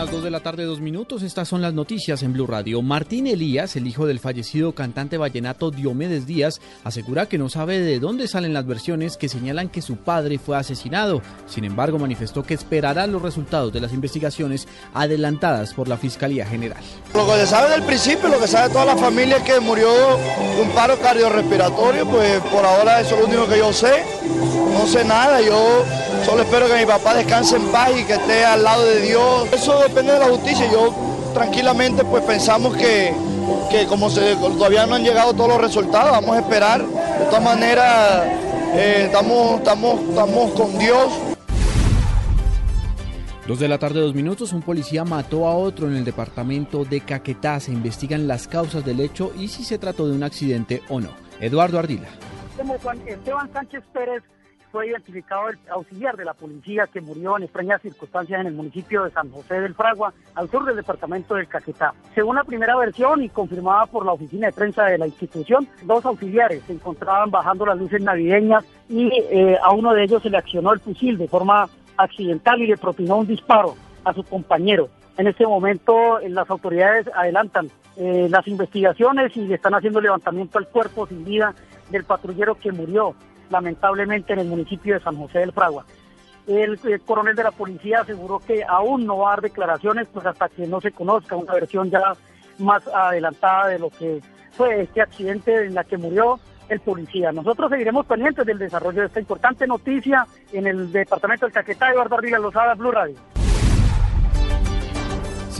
Las 2 de la tarde, dos minutos. Estas son las noticias en Blue Radio. Martín Elías, el hijo del fallecido cantante vallenato Diomedes Díaz, asegura que no sabe de dónde salen las versiones que señalan que su padre fue asesinado. Sin embargo, manifestó que esperará los resultados de las investigaciones adelantadas por la Fiscalía General. Lo que se sabe del principio, lo que sabe toda la familia es que murió un paro cardiorrespiratorio, pues por ahora eso es lo único que yo sé. No sé nada, yo solo espero que mi papá descanse en paz y que esté al lado de Dios. Eso depende de la justicia. Yo tranquilamente pues pensamos que, que como se, todavía no han llegado todos los resultados, vamos a esperar. De todas maneras, eh, estamos, estamos, estamos con Dios. Dos de la tarde, dos minutos, un policía mató a otro en el departamento de Caquetá. Se investigan las causas del hecho y si se trató de un accidente o no. Eduardo Ardila. Como Juan Esteban Sánchez Pérez fue identificado el auxiliar de la policía que murió en extrañas circunstancias en el municipio de San José del Fragua, al sur del departamento del Caquetá. Según la primera versión y confirmada por la oficina de prensa de la institución, dos auxiliares se encontraban bajando las luces navideñas y eh, a uno de ellos se le accionó el fusil de forma accidental y le propinó un disparo a su compañero. En este momento eh, las autoridades adelantan eh, las investigaciones y están haciendo levantamiento al cuerpo sin vida del patrullero que murió lamentablemente en el municipio de San José del Fragua. El, el, coronel de la policía aseguró que aún no va a dar declaraciones pues hasta que no se conozca una versión ya más adelantada de lo que fue este accidente en la que murió el policía. Nosotros seguiremos pendientes del desarrollo de esta importante noticia en el departamento del Caquetá. Eduardo Arriba, Lozada, Blue Radio.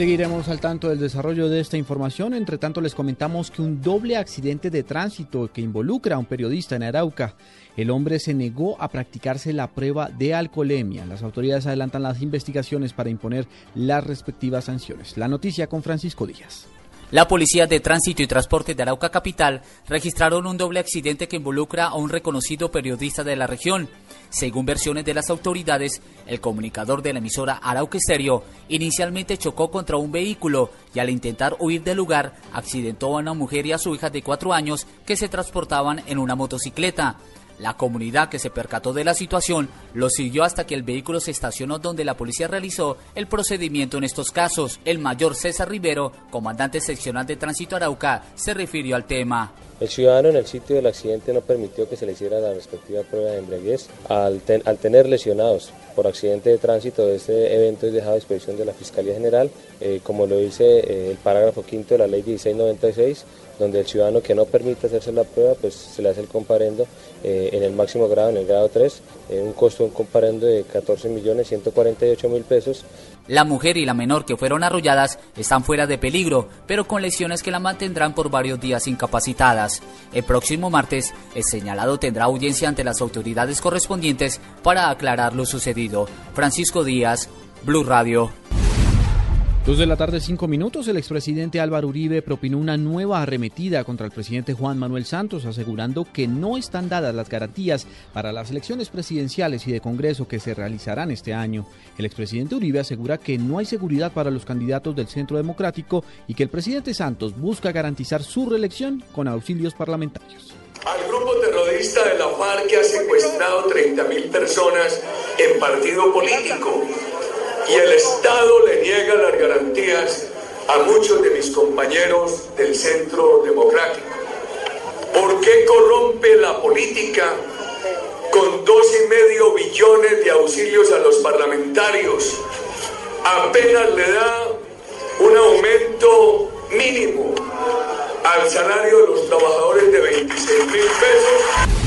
Seguiremos al tanto del desarrollo de esta información. Entre tanto, les comentamos que un doble accidente de tránsito que involucra a un periodista en Arauca. El hombre se negó a practicarse la prueba de alcoholemia. Las autoridades adelantan las investigaciones para imponer las respectivas sanciones. La noticia con Francisco Díaz. La Policía de Tránsito y Transporte de Arauca Capital registraron un doble accidente que involucra a un reconocido periodista de la región. Según versiones de las autoridades, el comunicador de la emisora Arauca Estéreo inicialmente chocó contra un vehículo y al intentar huir del lugar accidentó a una mujer y a su hija de cuatro años que se transportaban en una motocicleta. La comunidad que se percató de la situación lo siguió hasta que el vehículo se estacionó donde la policía realizó el procedimiento en estos casos. El mayor César Rivero, comandante seccional de Tránsito Arauca, se refirió al tema. El ciudadano en el sitio del accidente no permitió que se le hiciera la respectiva prueba de embriaguez. Al, ten, al tener lesionados por accidente de tránsito, este evento es dejado a disposición de la Fiscalía General, eh, como lo dice eh, el parágrafo quinto de la Ley 1696, donde el ciudadano que no permite hacerse la prueba, pues se le hace el comparendo eh, en el máximo grado, en el grado 3, eh, un costo de un comparendo de 14 millones 148 mil pesos. La mujer y la menor que fueron arrolladas están fuera de peligro, pero con lesiones que la mantendrán por varios días incapacitadas. El próximo martes, el señalado tendrá audiencia ante las autoridades correspondientes para aclarar lo sucedido. Francisco Díaz, Blue Radio. Dos de la tarde, cinco minutos, el expresidente Álvaro Uribe propinó una nueva arremetida contra el presidente Juan Manuel Santos, asegurando que no están dadas las garantías para las elecciones presidenciales y de Congreso que se realizarán este año. El expresidente Uribe asegura que no hay seguridad para los candidatos del Centro Democrático y que el presidente Santos busca garantizar su reelección con auxilios parlamentarios. Al grupo terrorista de la FARC que ha secuestrado 30.000 personas en partido político y el Estado le niega las garantías a muchos de mis compañeros del Centro Democrático. ¿Por qué corrompe la política con dos y medio billones de auxilios a los parlamentarios? Apenas le da un aumento mínimo al salario de los trabajadores de 26 mil pesos.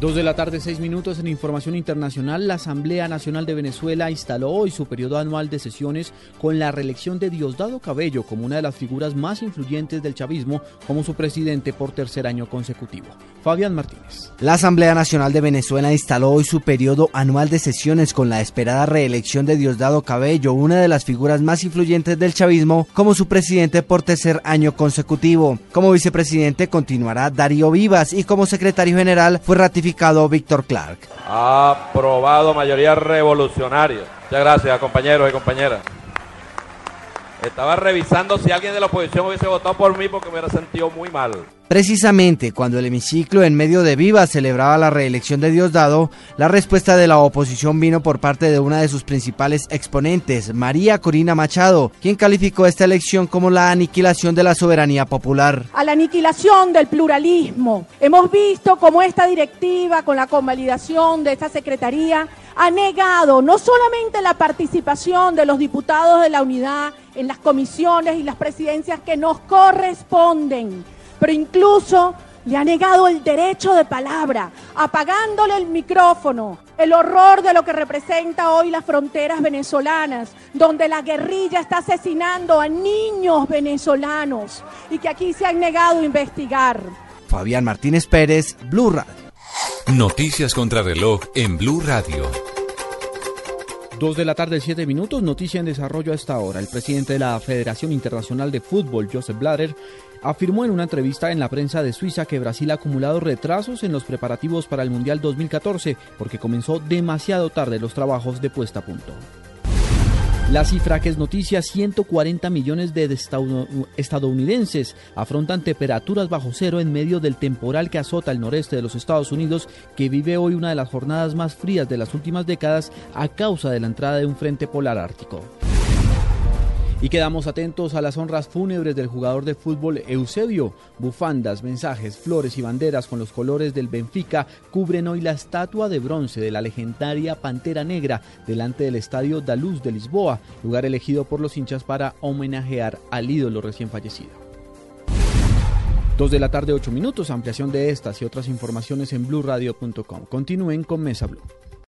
Dos de la tarde, seis minutos en información internacional. La Asamblea Nacional de Venezuela instaló hoy su periodo anual de sesiones con la reelección de Diosdado Cabello como una de las figuras más influyentes del chavismo como su presidente por tercer año consecutivo. Fabián Martínez. La Asamblea Nacional de Venezuela instaló hoy su periodo anual de sesiones con la esperada reelección de Diosdado Cabello, una de las figuras más influyentes del chavismo, como su presidente por tercer año consecutivo. Como vicepresidente continuará Darío Vivas y como secretario general fue ratificado Víctor Clark. Aprobado mayoría revolucionaria. Muchas gracias, compañeros y compañeras. Estaba revisando si alguien de la oposición hubiese votado por mí porque me hubiera sentido muy mal. Precisamente cuando el hemiciclo en medio de Viva celebraba la reelección de Diosdado, la respuesta de la oposición vino por parte de una de sus principales exponentes, María Corina Machado, quien calificó esta elección como la aniquilación de la soberanía popular. A la aniquilación del pluralismo. Hemos visto cómo esta directiva, con la convalidación de esta secretaría, ha negado no solamente la participación de los diputados de la unidad en las comisiones y las presidencias que nos corresponden, pero incluso le ha negado el derecho de palabra, apagándole el micrófono, el horror de lo que representa hoy las fronteras venezolanas, donde la guerrilla está asesinando a niños venezolanos y que aquí se han negado a investigar. Fabián Martínez Pérez, Blue Radio. Noticias contra reloj en Blue Radio. Dos de la tarde, siete minutos, noticia en desarrollo a esta hora. El presidente de la Federación Internacional de Fútbol, Joseph Blatter, afirmó en una entrevista en la prensa de Suiza que Brasil ha acumulado retrasos en los preparativos para el Mundial 2014 porque comenzó demasiado tarde los trabajos de puesta a punto. La cifra que es noticia, 140 millones de estadounidenses afrontan temperaturas bajo cero en medio del temporal que azota el noreste de los Estados Unidos, que vive hoy una de las jornadas más frías de las últimas décadas a causa de la entrada de un frente polar ártico. Y quedamos atentos a las honras fúnebres del jugador de fútbol Eusebio. Bufandas, mensajes, flores y banderas con los colores del Benfica cubren hoy la estatua de bronce de la legendaria Pantera Negra delante del estadio da Luz de Lisboa, lugar elegido por los hinchas para homenajear al ídolo recién fallecido. Dos de la tarde, ocho minutos. Ampliación de estas y otras informaciones en blurradio.com. Continúen con Mesa Blue.